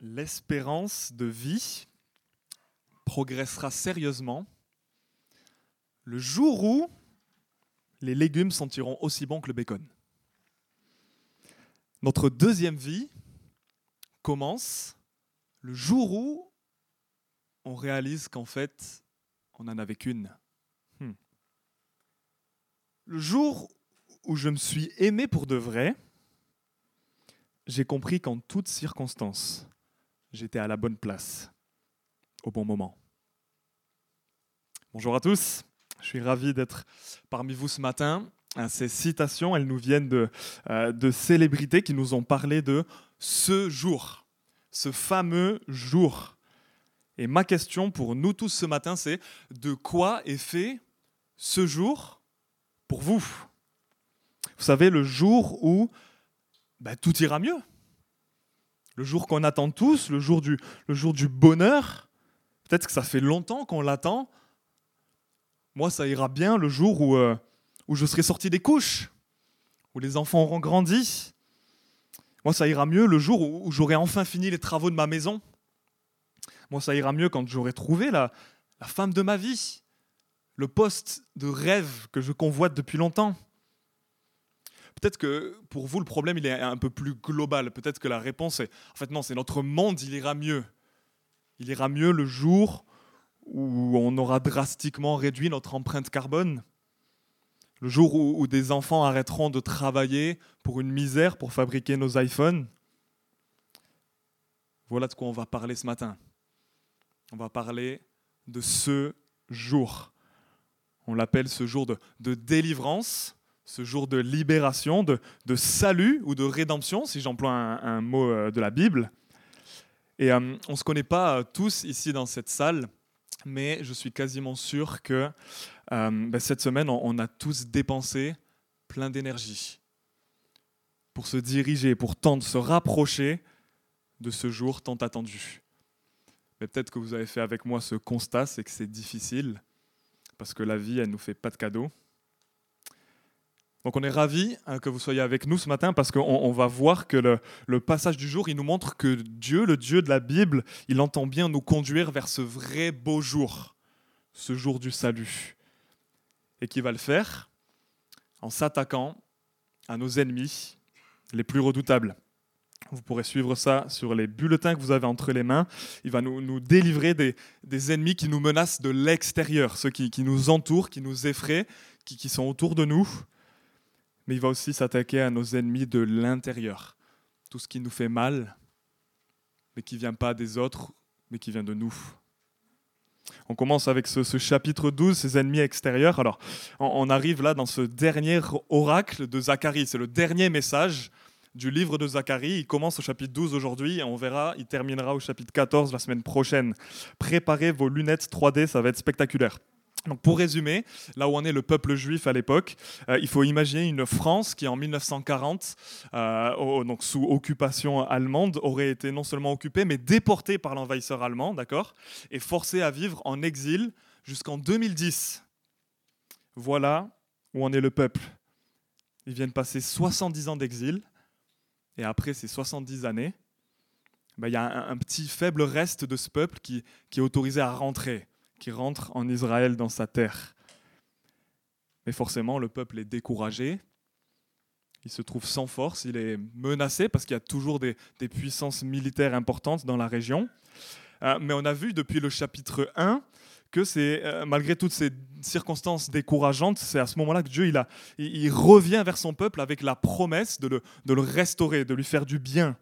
l'espérance de vie progressera sérieusement le jour où les légumes sentiront aussi bon que le bacon. Notre deuxième vie commence le jour où on réalise qu'en fait, on n'en avait qu'une. Hmm. Le jour où je me suis aimé pour de vrai, j'ai compris qu'en toutes circonstances, j'étais à la bonne place, au bon moment. Bonjour à tous, je suis ravi d'être parmi vous ce matin. Ces citations, elles nous viennent de, euh, de célébrités qui nous ont parlé de ce jour, ce fameux jour. Et ma question pour nous tous ce matin, c'est de quoi est fait ce jour pour vous? Vous savez, le jour où ben, tout ira mieux. Le jour qu'on attend tous, le jour du, bonheur. Peut-être que ça fait longtemps qu'on l'attend. Moi, ça ira bien le jour où, euh, je serai sorti des couches, où les enfants auront grandi. Moi, ça ira mieux le jour où, j'aurai enfin fini les travaux de ma maison. Moi, ça ira mieux quand j'aurai trouvé la, la femme de ma vie, le poste de rêve que je convoite depuis longtemps. Peut-être que pour vous, le problème, il est un peu plus global. Peut-être que la réponse est, en fait, non, c'est notre monde, il ira mieux. Il ira mieux le jour où on aura drastiquement réduit notre empreinte carbone. Le jour où, des enfants arrêteront de travailler pour une misère pour fabriquer nos iPhones. Voilà de quoi on va parler ce matin. On va parler de ce jour. On l'appelle ce jour de, de délivrance ce jour de libération, de, salut ou de rédemption, si j'emploie un, mot euh, de la Bible. Et euh, on ne se connaît pas euh, tous ici dans cette salle, mais je suis quasiment sûr que ben, cette semaine, on, a tous dépensé plein d'énergie pour se diriger, pour tenter, se rapprocher de ce jour tant attendu. Mais peut-être que vous avez fait avec moi ce constat, c'est que c'est difficile, parce que la vie, elle ne nous fait pas de cadeaux. Donc on est ravis hein, que vous soyez avec nous ce matin parce qu'on va voir que le, passage du jour, il nous montre que Dieu, le Dieu de la Bible, il entend bien nous conduire vers ce vrai beau jour, ce jour du salut. Et qui va le faire en s'attaquant à nos ennemis les plus redoutables. Vous pourrez suivre ça sur les bulletins que vous avez entre les mains. Il va nous, délivrer des, ennemis qui nous menacent de l'extérieur, ceux qui, nous entourent, qui nous effraient, qui sont autour de nous mais il va aussi s'attaquer à nos ennemis de l'intérieur. Tout ce qui nous fait mal, mais qui ne vient pas des autres, mais qui vient de nous. On commence avec ce, chapitre 12, ces ennemis extérieurs. Alors, on, arrive là dans ce dernier oracle de Zacharie. C'est le dernier message du livre de Zacharie. Il commence au chapitre 12 aujourd'hui et on verra, il terminera au chapitre 14 la semaine prochaine. Préparez vos lunettes 3D, ça va être spectaculaire. Donc pour résumer, là où on est le peuple juif à l'époque, euh, il faut imaginer une France qui en 1940, euh, donc sous occupation allemande, aurait été non seulement occupée, mais déportée par l'envahisseur allemand, d'accord, et forcée à vivre en exil jusqu'en 2010. Voilà où en est le peuple. Ils viennent passer 70 ans d'exil, et après ces 70 années, ben, il y a un, petit faible reste de ce peuple qui est autorisé à rentrer qui rentre en Israël dans sa terre. Mais forcément, le peuple est découragé, il se trouve sans force, il est menacé parce qu'il y a toujours des, puissances militaires importantes dans la région. Euh, mais on a vu depuis le chapitre 1 que c'est euh, malgré toutes ces circonstances décourageantes, c'est à ce moment-là que Dieu il, revient vers son peuple avec la promesse de le, restaurer, de lui faire du bien.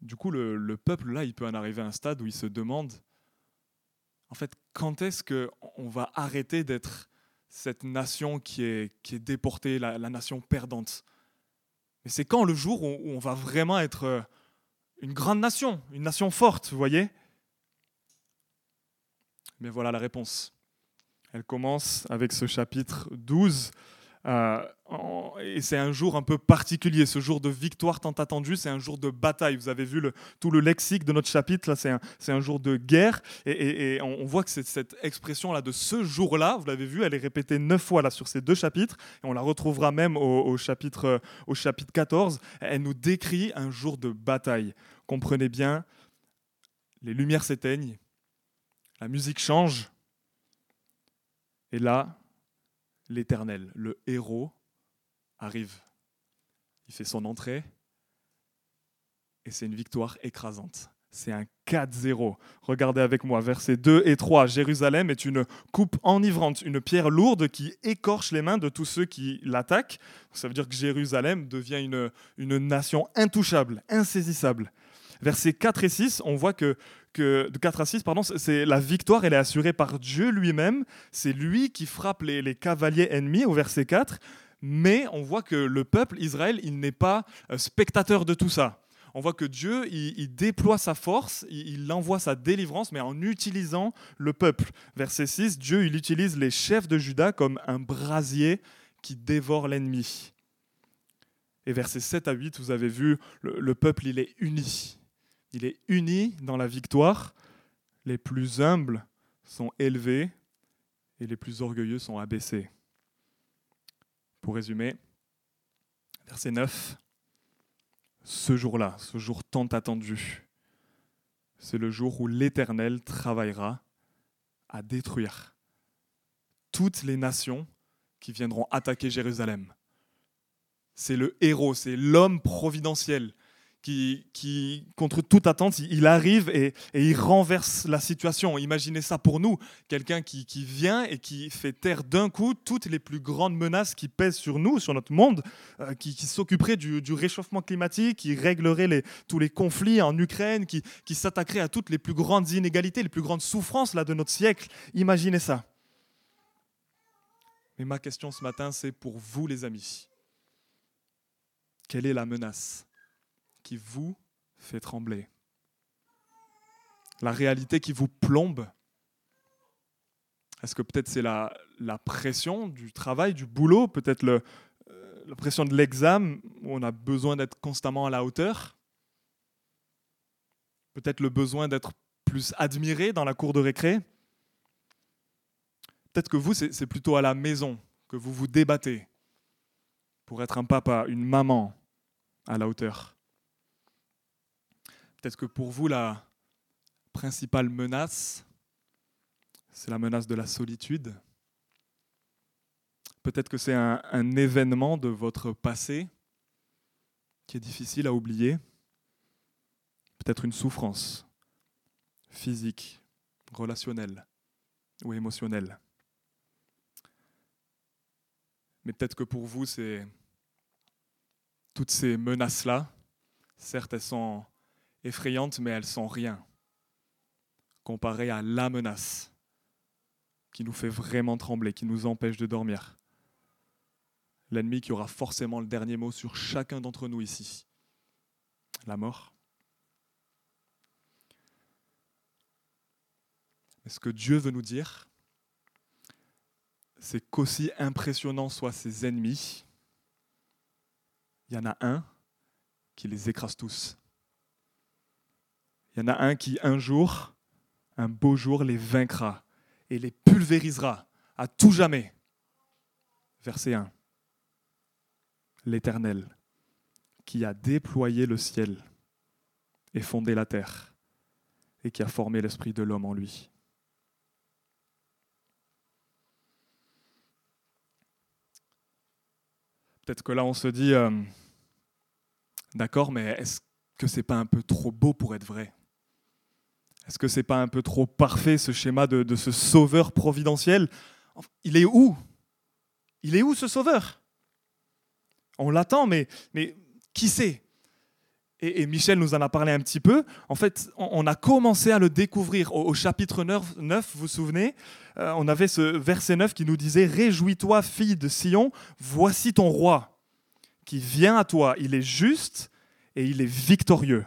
Du coup, le, le peuple là, il peut en arriver à un stade où il se demande fait, quand est-ce qu'on va arrêter d'être cette nation qui est, qui est déportée, la, nation perdante? Mais c'est quand le jour où, on va vraiment être euh, une grande nation, une nation forte, vous voyez? Mais voilà la réponse. Elle commence avec ce chapitre 12 euh, et c'est un jour un peu particulier, ce jour de victoire tant attendu, c'est un jour de bataille. Vous avez vu tout le lexique de notre chapitre, là, c'est un, jour de guerre. Et, on, voit que cette expression-là de ce jour-là, vous l'avez vu, elle est répétée neuf fois là, sur ces deux chapitres, et on la retrouvera même au, chapitre, au chapitre 14. Elle nous décrit un jour de bataille comprenez bien, les lumières s'éteignent, la musique change, et là, l'Éternel, le héros, arrive. Il fait son entrée, et c'est une victoire écrasante. C'est un 4-0. Regardez avec moi, versets 2 et 3. Jérusalem est une coupe enivrante, une pierre lourde qui écorche les mains de tous ceux qui l'attaquent. Ça veut dire que Jérusalem devient une, une nation intouchable, insaisissable. Versets 4 et 6, on voit que, de 4 à 6, pardon, c'est la victoire, elle est assurée par Dieu lui-même. C'est lui qui frappe les, cavaliers ennemis au verset 4. Mais on voit que le peuple Israël, il n'est pas euh, spectateur de tout ça on voit que Dieu, il, déploie sa force, il, envoie sa délivrance, mais en utilisant le peuple. Verset 6, Dieu, il utilise les chefs de Juda comme un brasier qui dévore l'ennemi. Et verset 7 à 8, vous avez vu, le peuple, il est uni. Il est uni dans la victoire. Les plus humbles sont élevés et les plus orgueilleux sont abaissés. Pour résumer, verset 9, ce jour-là, ce jour tant attendu, c'est le jour où l'Éternel travaillera à détruire toutes les nations qui viendront attaquer Jérusalem. C'est le héros, c'est l'homme providentiel qui, contre toute attente, il arrive et, il renverse la situation. Imaginez ça pour nous, quelqu'un qui, vient et qui fait taire d'un coup toutes les plus grandes menaces qui pèsent sur nous, sur notre monde, euh, qui, s'occuperait du, réchauffement climatique, qui réglerait tous les conflits en Ukraine, qui, qui s'attaquerait à toutes les plus grandes inégalités, les plus grandes souffrances là, de notre siècle. Imaginez ça. Mais ma question ce matin, c'est pour vous les amis. Quelle est la menace qui vous fait trembler. La réalité qui vous plombe. Est-ce que peut-être c'est la, la, pression du travail, du boulot, peut-être euh, la pression de l'examen où on a besoin d'être constamment à la hauteur? Peut-être le besoin d'être plus admiré dans la cour de récré? Peut-être que vous, c'est plutôt à la maison que vous vous débattez pour être un papa, une maman à la hauteur. Peut-être que pour vous, la principale menace, c'est la menace de la solitude? Peut-être que c'est un, événement de votre passé qui est difficile à oublier. Peut-être une souffrance physique, relationnelle ou émotionnelle. Mais peut-être que pour vous, c'est toutes ces menaces-là, certes, elles sont effrayantes, mais elles sont rien comparées à la menace qui nous fait vraiment trembler, qui nous empêche de dormir. L'ennemi qui aura forcément le dernier mot sur chacun d'entre nous ici. La mort. Mais ce que Dieu veut nous dire, c'est qu'aussi impressionnants soient ses ennemis, il y en a un qui les écrase tous. Il y en a un qui, un jour, un beau jour, les vaincra et les pulvérisera à tout jamais. Verset 1. L'Éternel, qui a déployé le ciel et fondé la terre, et qui a formé l'esprit de l'homme en lui. Peut-être que là on se dit, euh, d'accord, mais est-ce que c'est pas un peu trop beau pour être vrai? Est-ce que c'est pas un peu trop parfait ce schéma de, ce sauveur providentiel? Il est où? Il est où ce sauveur? On l'attend, mais, mais qui sait? Et, Michel nous en a parlé un petit peu. En fait, on, a commencé à le découvrir au, chapitre 9, 9, vous vous souvenez? Euh, On avait ce verset 9 qui nous disait Réjouis-toi, fille de Sion, voici ton roi qui vient à toi. Il est juste et il est victorieux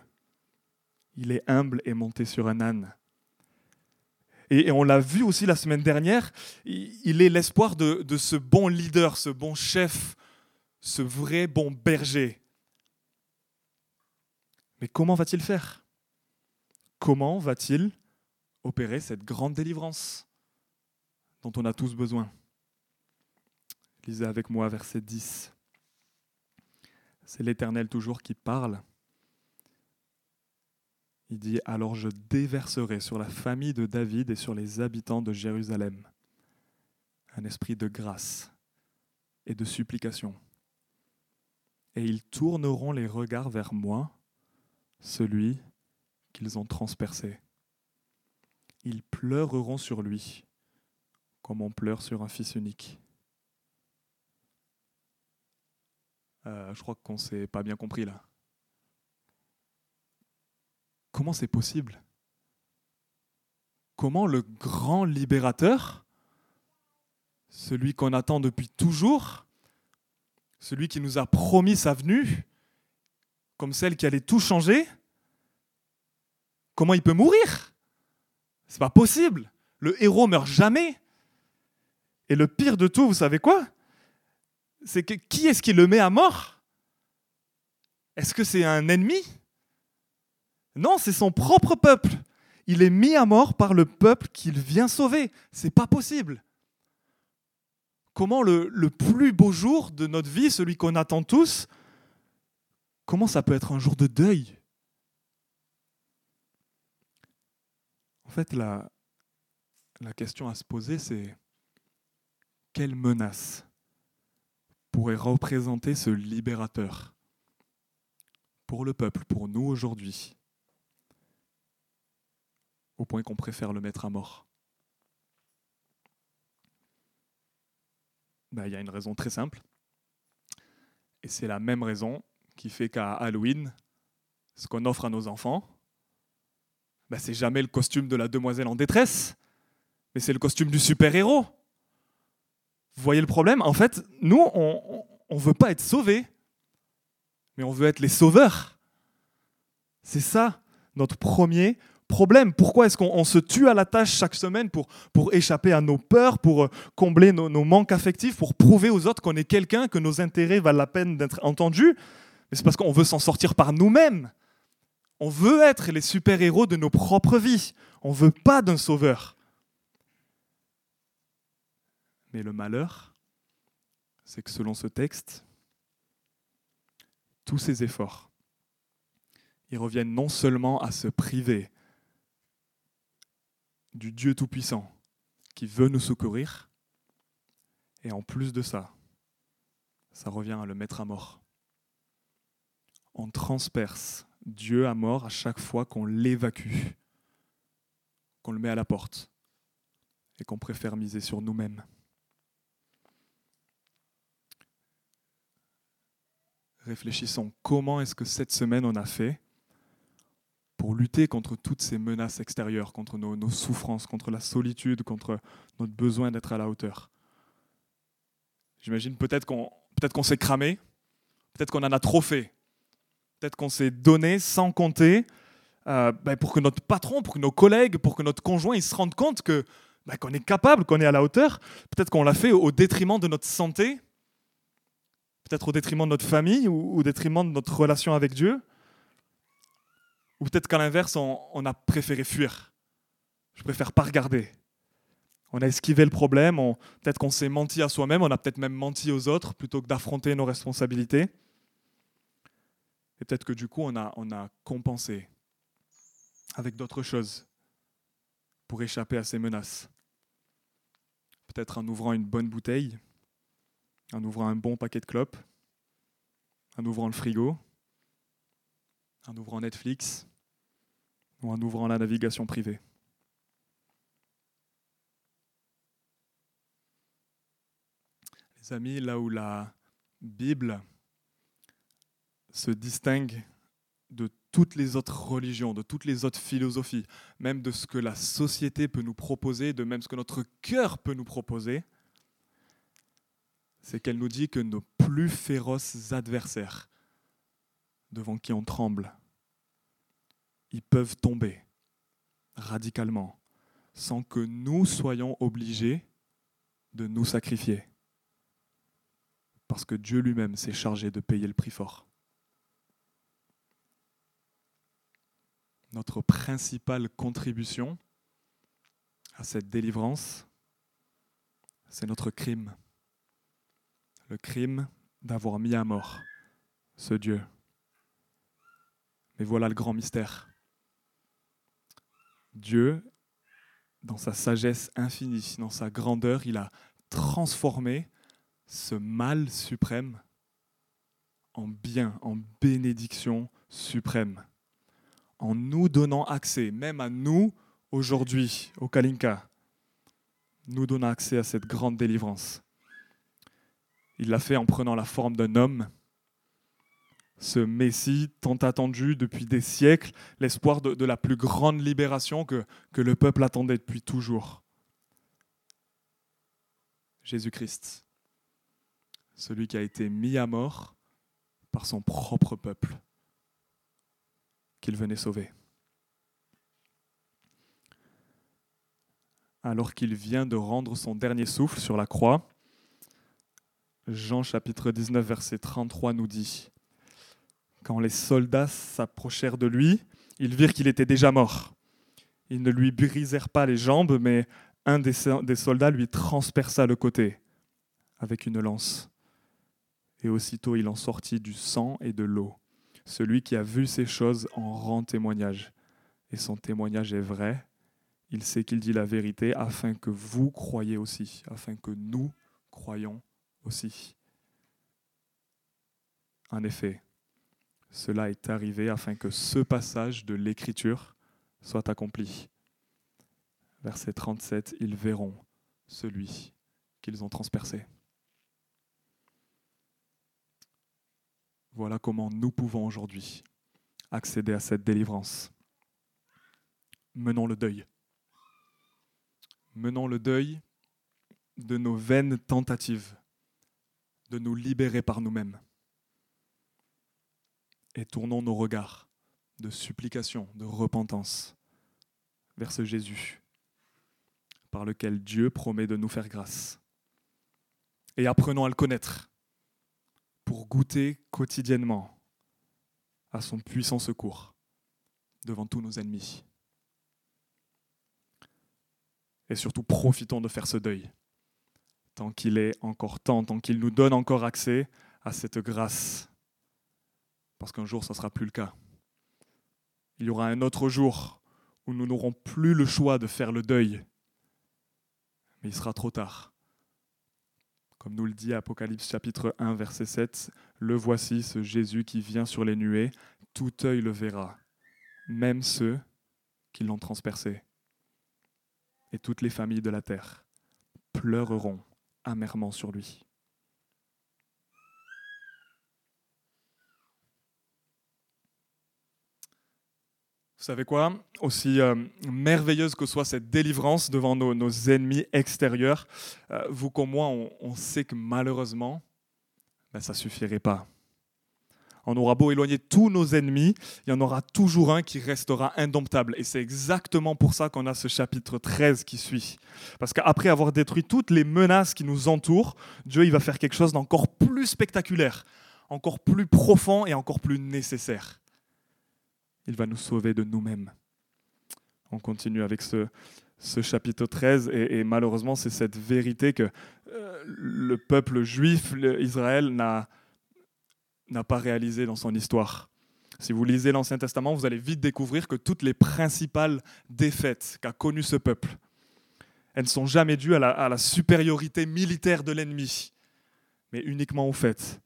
il est humble et monté sur un âne. Et, on l'a vu aussi la semaine dernière, il est l'espoir de, ce bon leader, ce bon chef, ce vrai bon berger. Mais comment va-t-il faire? Comment va-t-il opérer cette grande délivrance dont on a tous besoin? Lisez avec moi verset 10. C'est l'Éternel toujours qui parle Il dit, alors je déverserai sur la famille de David et sur les habitants de Jérusalem un esprit de grâce et de supplication. Et ils tourneront les regards vers moi, celui qu'ils ont transpercé. Ils pleureront sur lui comme on pleure sur un fils unique. Euh, je crois qu'on ne s'est pas bien compris là. Comment c'est possible? Comment le grand libérateur, celui qu'on attend depuis toujours, celui qui nous a promis sa venue, comme celle qui allait tout changer, comment il peut mourir? C'est pas possible. Le héros meurt jamais. Et le pire de tout, vous savez quoi? C'est que qui est-ce qui le met à mort? Est-ce que c'est un ennemi? Non, c'est son propre peuple. Il est mis à mort par le peuple qu'il vient sauver. C'est pas possible. Comment le, plus beau jour de notre vie, celui qu'on attend tous, comment ça peut être un jour de deuil? En fait, la, la question à se poser, c'est quelle menace pourrait représenter ce libérateur pour le peuple, pour nous aujourd'hui, au point qu'on préfère le mettre à mort ben, Il y a une raison très simple, et c'est la même raison qui fait qu'à Halloween, ce qu'on offre à nos enfants, ben, c'est jamais le costume de la demoiselle en détresse, mais c'est le costume du super-héros. Vous voyez le problème? En fait, nous, on ne veut pas être sauvés, mais on veut être les sauveurs. C'est ça notre premier problème. Pourquoi est-ce qu'on se tue à la tâche chaque semaine pour, pour échapper à nos peurs, pour euh, combler nos, nos manques affectifs, pour prouver aux autres qu'on est quelqu'un, que nos intérêts valent la peine d'être entendus? Mais c'est parce qu'on veut s'en sortir par nous-mêmes. On veut être les super-héros de nos propres vies. On ne veut pas d'un sauveur. Mais le malheur, c'est que selon ce texte, tous ces efforts, ils reviennent non seulement à se priver du Dieu Tout-Puissant qui veut nous secourir, et en plus de ça, ça revient à le mettre à mort. On transperce Dieu à mort à chaque fois qu'on l'évacue, qu'on le met à la porte, et qu'on préfère miser sur nous-mêmes. réfléchissons comment est-ce que cette semaine on a fait pour lutter contre toutes ces menaces extérieures, contre nos, souffrances, contre la solitude, contre notre besoin d'être à la hauteur. J'imagine peut-être qu'on peut qu'on s'est cramé, peut-être qu'on en a trop fait, peut-être qu'on s'est donné sans compter euh, ben, pour que notre patron, pour que nos collègues, pour que notre conjoint ils se rendent compte que ben, qu'on est capable, qu'on est à la hauteur. Peut-être qu'on l'a fait au détriment de notre santé, peut-être au détriment de notre famille ou au détriment de notre relation avec Dieu. Ou peut-être qu'à l'inverse, on, a préféré fuir. Je préfère pas regarder. On a esquivé le problème, peut-être qu'on s'est menti à soi-même, on a peut-être même menti aux autres plutôt que d'affronter nos responsabilités. Et peut-être que du coup, on a, on a compensé avec d'autres choses pour échapper à ces menaces. Peut-être en ouvrant une bonne bouteille, en ouvrant un bon paquet de clopes, en ouvrant le frigo, en ouvrant Netflix ou en ouvrant la navigation privée. Les amis, là où la Bible se distingue de toutes les autres religions, de toutes les autres philosophies, même de ce que la société peut nous proposer, de même ce que notre cœur peut nous proposer, c'est qu'elle nous dit que nos plus féroces adversaires, devant qui on tremble, ils peuvent tomber radicalement sans que nous soyons obligés de nous sacrifier. Parce que Dieu lui-même s'est chargé de payer le prix fort. Notre principale contribution à cette délivrance, c'est notre crime le crime d'avoir mis à mort ce Dieu. Mais voilà le grand mystère. Dieu, dans sa sagesse infinie, dans sa grandeur, il a transformé ce mal suprême en bien, en bénédiction suprême, en nous donnant accès, même à nous aujourd'hui, au Kalinka, nous donnant accès à cette grande délivrance. Il l'a fait en prenant la forme d'un homme, ce Messie tant attendu depuis des siècles, l'espoir de, la plus grande libération que, que le peuple attendait depuis toujours. Jésus-Christ, celui qui a été mis à mort par son propre peuple, qu'il venait sauver. Alors qu'il vient de rendre son dernier souffle sur la croix, Jean chapitre 19 verset 33 nous dit, Quand les soldats s'approchèrent de lui, ils virent qu'il était déjà mort. Ils ne lui brisèrent pas les jambes, mais un des soldats lui transperça le côté avec une lance. Et aussitôt il en sortit du sang et de l'eau. Celui qui a vu ces choses en rend témoignage. Et son témoignage est vrai. Il sait qu'il dit la vérité afin que vous croyiez aussi, afin que nous croyons aussi. En effet, cela est arrivé afin que ce passage de l'Écriture soit accompli. Verset 37, ils verront celui qu'ils ont transpercé. Voilà comment nous pouvons aujourd'hui accéder à cette délivrance. Menons le deuil. Menons le deuil de nos vaines tentatives de nous libérer par nous-mêmes. Et tournons nos regards de supplication, de repentance vers ce Jésus par lequel Dieu promet de nous faire grâce. Et apprenons à le connaître pour goûter quotidiennement à son puissant secours devant tous nos ennemis. Et surtout, profitons de faire ce deuil, tant qu'il est encore temps, tant qu'il nous donne encore accès à cette grâce, parce qu'un jour, ce ne sera plus le cas. Il y aura un autre jour où nous n'aurons plus le choix de faire le deuil, mais il sera trop tard. Comme nous le dit Apocalypse chapitre 1 verset 7, le voici ce Jésus qui vient sur les nuées, tout œil le verra, même ceux qui l'ont transpercé. Et toutes les familles de la terre pleureront amèrement sur lui. Vous savez quoi? Aussi euh, merveilleuse que soit cette délivrance devant nos, ennemis extérieurs, euh, vous comme moi, on, sait que malheureusement, ben, ça ne suffirait pas. On aura beau éloigner tous nos ennemis, il y en aura toujours un qui restera indomptable. Et c'est exactement pour ça qu'on a ce chapitre 13 qui suit. Parce qu'après avoir détruit toutes les menaces qui nous entourent, Dieu il va faire quelque chose d'encore plus spectaculaire, encore plus profond et encore plus nécessaire il va nous sauver de nous-mêmes. On continue avec ce, chapitre 13 et, malheureusement c'est cette vérité que euh, le peuple juif, Israël, n'a, pas réalisé dans son histoire. Si vous lisez l'Ancien Testament, vous allez vite découvrir que toutes les principales défaites qu'a connues ce peuple, elles ne sont jamais dues à la supériorité militaire de l'ennemi, mais uniquement au fait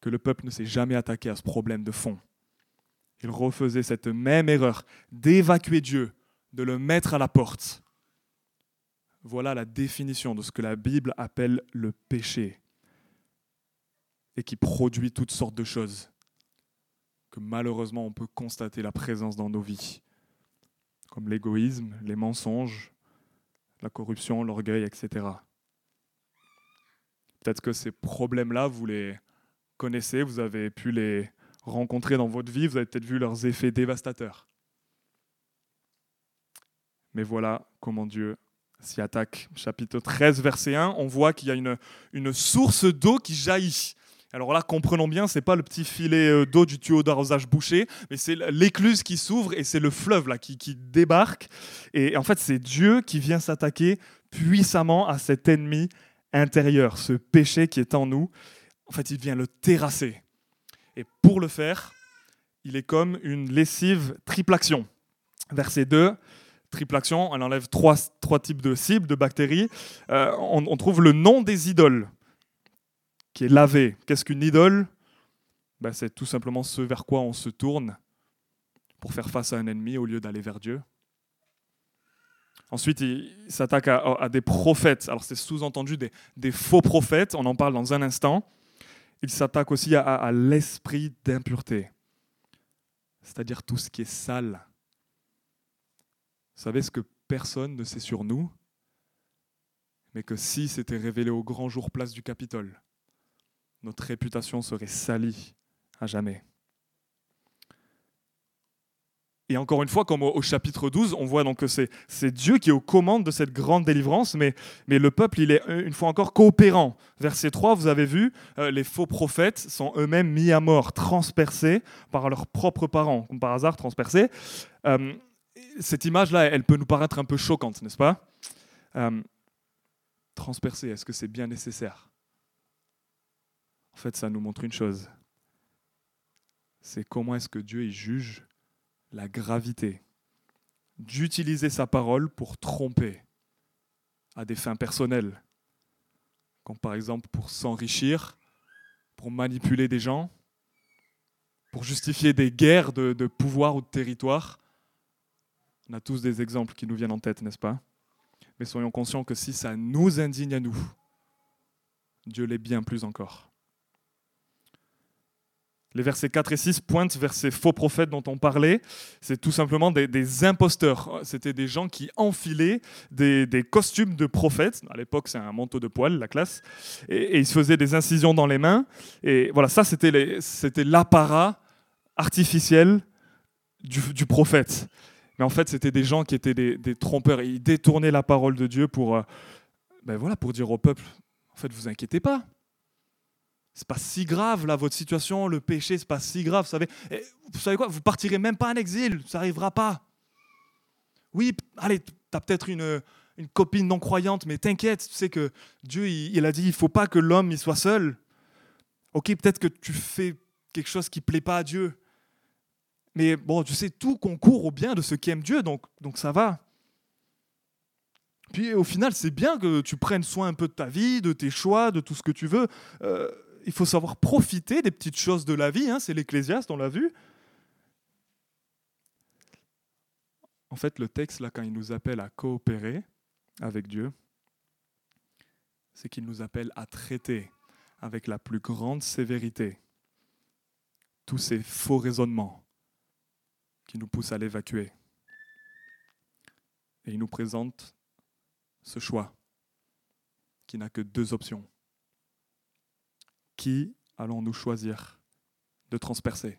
que le peuple ne s'est jamais attaqué à ce problème de fond il refaisait cette même erreur d'évacuer Dieu, de le mettre à la porte. Voilà la définition de ce que la Bible appelle le péché et qui produit toutes sortes de choses que malheureusement on peut constater la présence dans nos vies, comme l'égoïsme, les mensonges, la corruption, l'orgueil, etc. Peut-être que ces problèmes-là, vous les connaissez, vous avez pu les, rencontrés dans votre vie, vous avez peut-être vu leurs effets dévastateurs. Mais voilà comment Dieu s'y attaque. Chapitre 13, verset 1, on voit qu'il y a une, source d'eau qui jaillit. Alors là, comprenons bien, ce n'est pas le petit filet euh, d'eau du tuyau d'arrosage bouché, mais c'est l'écluse qui s'ouvre et c'est le fleuve là qui débarque. Et en fait, c'est Dieu qui vient s'attaquer puissamment à cet ennemi intérieur, ce péché qui est en nous. En fait, il vient le terrasser. Et pour le faire, il est comme une lessive triple action. Verset 2, triple action, elle enlève trois, trois types de cibles, de bactéries. Euh, on, trouve le nom des idoles, qui est lavé. Qu'est-ce qu'une idole? Ben, C'est tout simplement ce vers quoi on se tourne pour faire face à un ennemi au lieu d'aller vers Dieu. Ensuite, il s'attaque à, des prophètes. Alors, c'est sous-entendu des, faux prophètes. On en parle dans un instant. Il s'attaque aussi à, l'esprit d'impureté, c'est-à-dire tout ce qui est sale. Vous savez ce que personne ne sait sur nous, mais que si c'était révélé au grand jour place du Capitole, notre réputation serait salie à jamais. Et encore une fois, comme au, chapitre 12, on voit donc que c'est Dieu qui est aux commandes de cette grande délivrance, mais, le peuple, il est une fois encore coopérant. Verset 3, vous avez vu, euh, les faux prophètes sont eux-mêmes mis à mort, transpercés par leurs propres parents, comme par hasard transpercés. Euh, cette image-là, elle peut nous paraître un peu choquante, n'est-ce pas? Euh, Transpercés, est-ce que c'est bien nécessaire? En fait, ça nous montre une chose. C'est comment est-ce que Dieu y juge la gravité d'utiliser sa parole pour tromper à des fins personnelles, comme par exemple pour s'enrichir, pour manipuler des gens, pour justifier des guerres de, pouvoir ou de territoire. On a tous des exemples qui nous viennent en tête, n'est-ce pas? Mais soyons conscients que si ça nous indigne à nous, Dieu l'est bien plus encore. Les versets 4 et 6 pointent vers ces faux prophètes dont on parlait. C'est tout simplement des, imposteurs. C'était des gens qui enfilaient des, costumes de prophètes. À l'époque, c'est un manteau de poil, la classe. Et, ils se faisaient des incisions dans les mains. Et voilà, ça, c'était l'apparat artificiel du, prophète. Mais en fait, c'était des gens qui étaient des, trompeurs. ils détournaient la parole de Dieu pour, euh, ben voilà, pour dire au peuple, en fait, vous inquiétez pas c'est pas si grave là votre situation, le péché c'est pas si grave, vous savez. vous savez quoi Vous partirez même pas en exil, ça n'arrivera pas. Oui, allez, tu as peut-être une, une copine non croyante, mais t'inquiète, tu sais que Dieu il, a dit il faut pas que l'homme il soit seul. Ok, peut-être que tu fais quelque chose qui plaît pas à Dieu, mais bon, tu sais tout concourt au bien de ceux qui aiment Dieu, donc donc ça va. Puis au final, c'est bien que tu prennes soin un peu de ta vie, de tes choix, de tout ce que tu veux. Euh, il faut savoir profiter des petites choses de la vie, hein, c'est l'Ecclésiaste, on l'a vu. En fait, le texte, là, quand il nous appelle à coopérer avec Dieu, c'est qu'il nous appelle à traiter avec la plus grande sévérité tous ces faux raisonnements qui nous poussent à l'évacuer. Et il nous présente ce choix qui n'a que deux options qui allons-nous choisir de transpercer?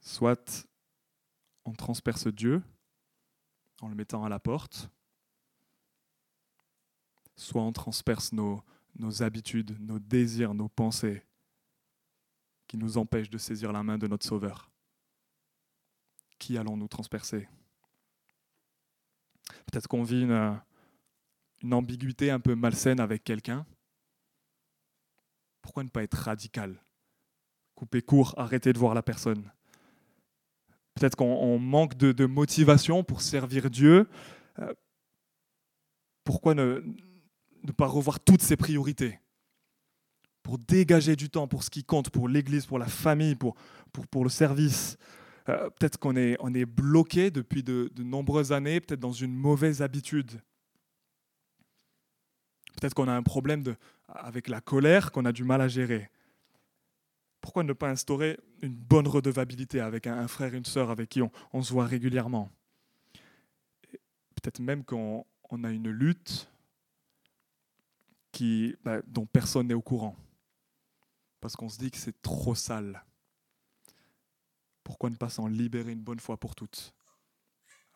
Soit on transperce Dieu en le mettant à la porte, soit on transperce nos, habitudes, nos désirs, nos pensées qui nous empêchent de saisir la main de notre Sauveur. Qui allons-nous transpercer? Peut-être qu'on vit une ambiguïté un peu malsaine avec quelqu'un pourquoi ne pas être radical? Couper court, arrêter de voir la personne. Peut-être qu'on manque de, motivation pour servir Dieu. Euh, pourquoi ne, pas revoir toutes ses priorités? Pour dégager du temps pour ce qui compte, pour l'Église, pour la famille, pour, le service. Euh, peut-être qu'on est, bloqué depuis de, de nombreuses années, peut-être dans une mauvaise habitude. Peut-être qu'on a un problème de, avec la colère qu'on a du mal à gérer. Pourquoi ne pas instaurer une bonne redevabilité avec un, frère une sœur avec qui on, se voit régulièrement? Peut-être même qu'on a une lutte bah, dont personne n'est au courant, parce qu'on se dit que c'est trop sale. Pourquoi ne pas s'en libérer une bonne fois pour toutes?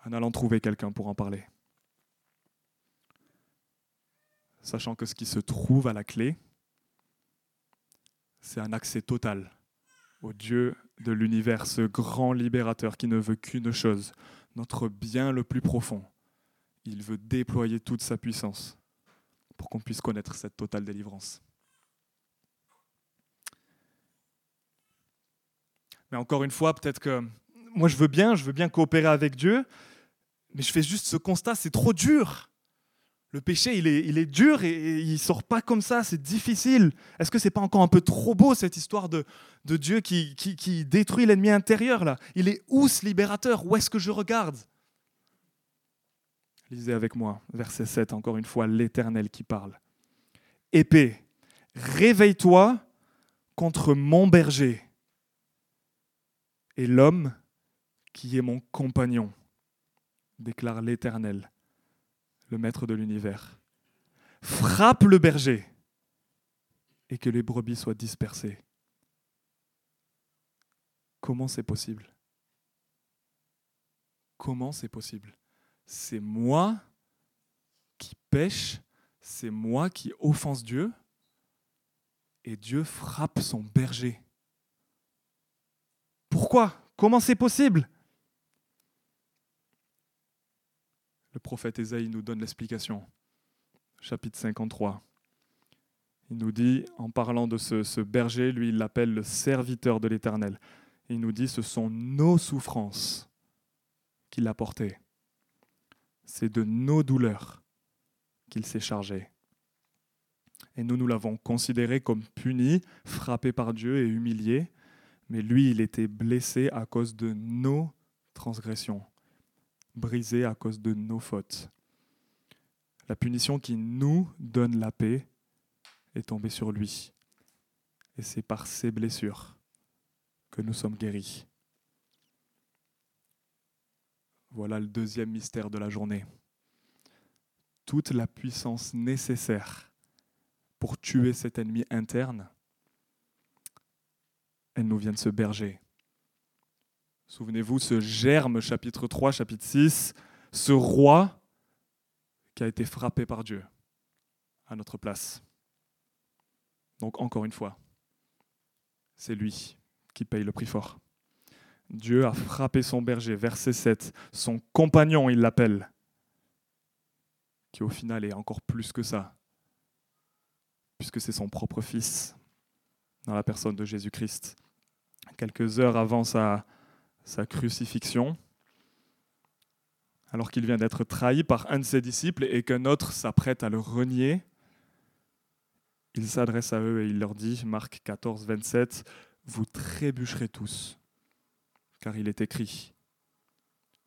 En allant trouver quelqu'un pour en parler sachant que ce qui se trouve à la clé, c'est un accès total au Dieu de l'univers, ce grand libérateur qui ne veut qu'une chose, notre bien le plus profond. Il veut déployer toute sa puissance pour qu'on puisse connaître cette totale délivrance. Mais encore une fois, peut-être que moi je veux bien, je veux bien coopérer avec Dieu, mais je fais juste ce constat, c'est trop dur. Le péché, il est, dur et, il il sort pas comme ça, c'est difficile. Est-ce que c'est pas encore un peu trop beau cette histoire de, Dieu qui détruit l'ennemi intérieur là? Il est où ce libérateur? Où est-ce que je regarde? Lisez avec moi, verset 7, encore une fois, l'Éternel qui parle. Épée, réveille-toi contre mon berger et l'homme qui est mon compagnon, déclare l'Éternel le maître de l'univers. Frappe le berger et que les brebis soient dispersées. Comment c'est possible? Comment c'est possible? C'est moi qui pêche, c'est moi qui offense Dieu, et Dieu frappe son berger. Pourquoi? Comment c'est possible? Le prophète Ésaïe nous donne l'explication. Chapitre 53. Il nous dit, en parlant de ce, berger, lui, il l'appelle le serviteur de l'Éternel. Il nous dit, ce sont nos souffrances qu'il a portées. C'est de nos douleurs qu'il s'est chargé. Et nous, nous l'avons considéré comme puni, frappé par Dieu et humilié. Mais lui, il était blessé à cause de nos transgressions brisé à cause de nos fautes. La punition qui nous donne la paix est tombée sur lui. Et c'est par ses blessures que nous sommes guéris. Voilà le deuxième mystère de la journée. Toute la puissance nécessaire pour tuer cet ennemi interne, elle nous vient de ce berger Souvenez-vous, ce germe, chapitre 3, chapitre 6, ce roi qui a été frappé par Dieu à notre place. Donc encore une fois, c'est lui qui paye le prix fort. Dieu a frappé son berger, verset 7, son compagnon, il l'appelle, qui au final est encore plus que ça, puisque c'est son propre fils, dans la personne de Jésus-Christ. Quelques heures avant sa, sa crucifixion, alors qu'il vient d'être trahi par un de ses disciples et qu'un autre s'apprête à le renier, il s'adresse à eux et il leur dit, Marc 14, 27, Vous trébucherez tous, car il est écrit,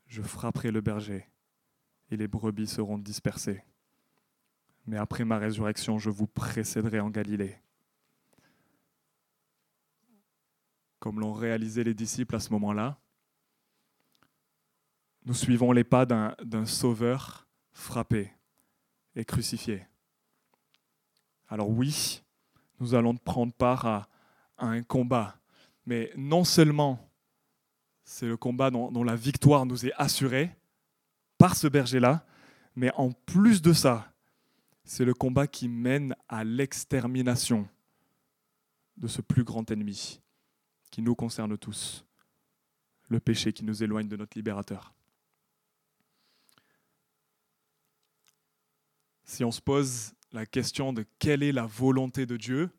Je frapperai le berger, et les brebis seront dispersées. Mais après ma résurrection, je vous précéderai en Galilée. Comme l'ont réalisé les disciples à ce moment-là, nous suivons les pas d'un sauveur frappé et crucifié. Alors oui, nous allons prendre part à, un combat, mais non seulement c'est le combat dont, la victoire nous est assurée par ce berger-là, mais en plus de ça, c'est le combat qui mène à l'extermination de ce plus grand ennemi qui nous concerne tous, le péché qui nous éloigne de notre libérateur. Si on se pose la question de quelle est la volonté de Dieu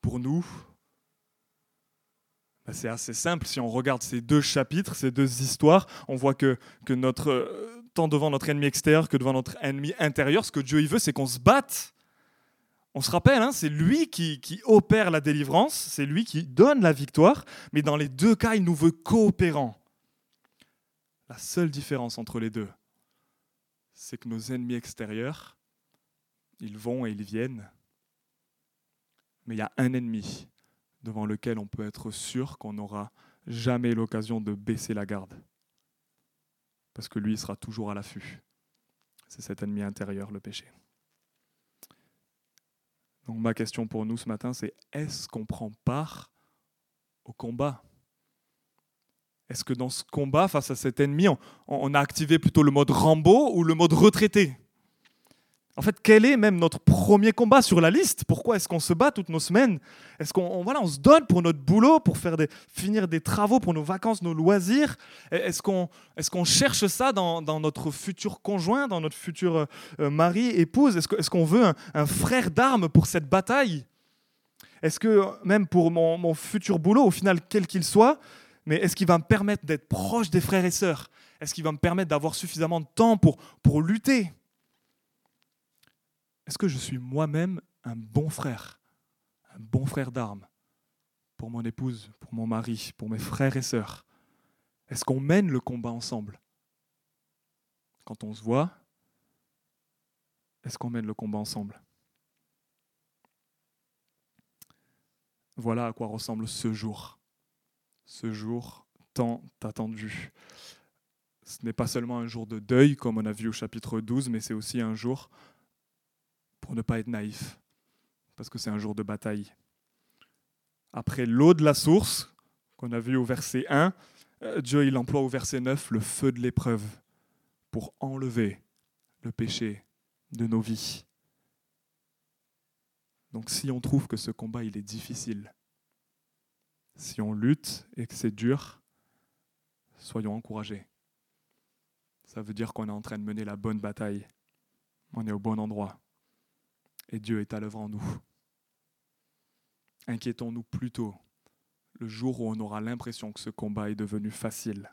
pour nous, ben, c'est assez simple. Si on regarde ces deux chapitres, ces deux histoires, on voit que, que notre, euh, tant devant notre ennemi extérieur que devant notre ennemi intérieur, ce que Dieu y veut, c'est qu'on se batte. On se rappelle, hein, c'est lui qui, opère la délivrance, c'est lui qui donne la victoire, mais dans les deux cas, il nous veut coopérants. La seule différence entre les deux, c'est que nos ennemis extérieurs, ils vont et ils viennent. Mais il y a un ennemi devant lequel on peut être sûr qu'on n'aura jamais l'occasion de baisser la garde. Parce que lui, il sera toujours à l'affût. C'est cet ennemi intérieur, le péché. Donc ma question pour nous ce matin, c'est est-ce qu'on prend part au combat est-ce que dans ce combat face à cet ennemi, on, a activé plutôt le mode Rambo ou le mode retraité? En fait, quel est même notre premier combat sur la liste? Pourquoi est-ce qu'on se bat toutes nos semaines? Est-ce qu'on voilà, on se donne pour notre boulot, pour finir des travaux, pour nos vacances, nos loisirs? Est-ce qu'on cherche ça dans, notre futur conjoint, dans notre futur euh, mari, épouse? Est-ce qu'on veut un, frère d'armes pour cette bataille? Est-ce que même pour mon futur boulot, au final, quel qu'il soit, mais est-ce qu'il va me permettre d'être proche des frères et sœurs? Est-ce qu'il va me permettre d'avoir suffisamment de temps pour, lutter? Est-ce que je suis moi-même un bon frère, un bon frère d'armes? Pour mon épouse, pour mon mari, pour mes frères et sœurs? Est-ce qu'on mène le combat ensemble? Quand on se voit, est-ce qu'on mène le combat ensemble? Voilà à quoi ressemble ce jour. Ce jour tant attendu. Ce n'est pas seulement un jour de deuil, comme on a vu au chapitre 12, mais c'est aussi un jour pour ne pas être naïf, parce que c'est un jour de bataille. Après l'eau de la source, qu'on a vu au verset 1, euh, Dieu il emploie au verset 9 le feu de l'épreuve pour enlever le péché de nos vies. Donc si on trouve que ce combat il est difficile, si on lutte et que c'est dur, soyons encouragés. Ça veut dire qu'on est en train de mener la bonne bataille. On est au bon endroit. Et Dieu est à l'œuvre en nous. Inquiétons-nous plutôt le jour où on aura l'impression que ce combat est devenu facile.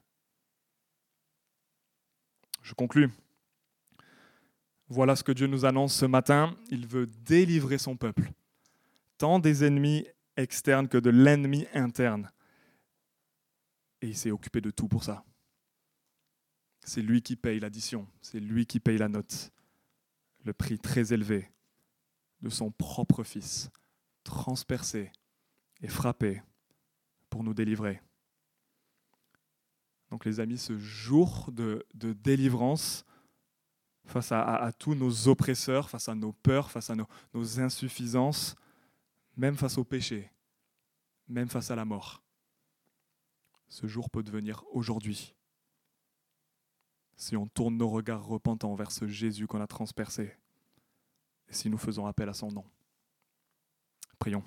Je conclus. Voilà ce que Dieu nous annonce ce matin. Il veut délivrer son peuple, tant des ennemis externes que de l'ennemi interne. Et il s'est occupé de tout pour ça. C'est lui qui paye l'addition, c'est lui qui paye la note, le prix très élevé de son propre Fils, transpercé et frappé pour nous délivrer. Donc les amis, ce jour de, délivrance, face à, tous nos oppresseurs, face à nos peurs, face à nos insuffisances, même face au péché, même face à la mort. Ce jour peut devenir aujourd'hui. Si on tourne nos regards repentants vers ce Jésus qu'on a transpercé, et si nous faisons appel à son nom. Prions.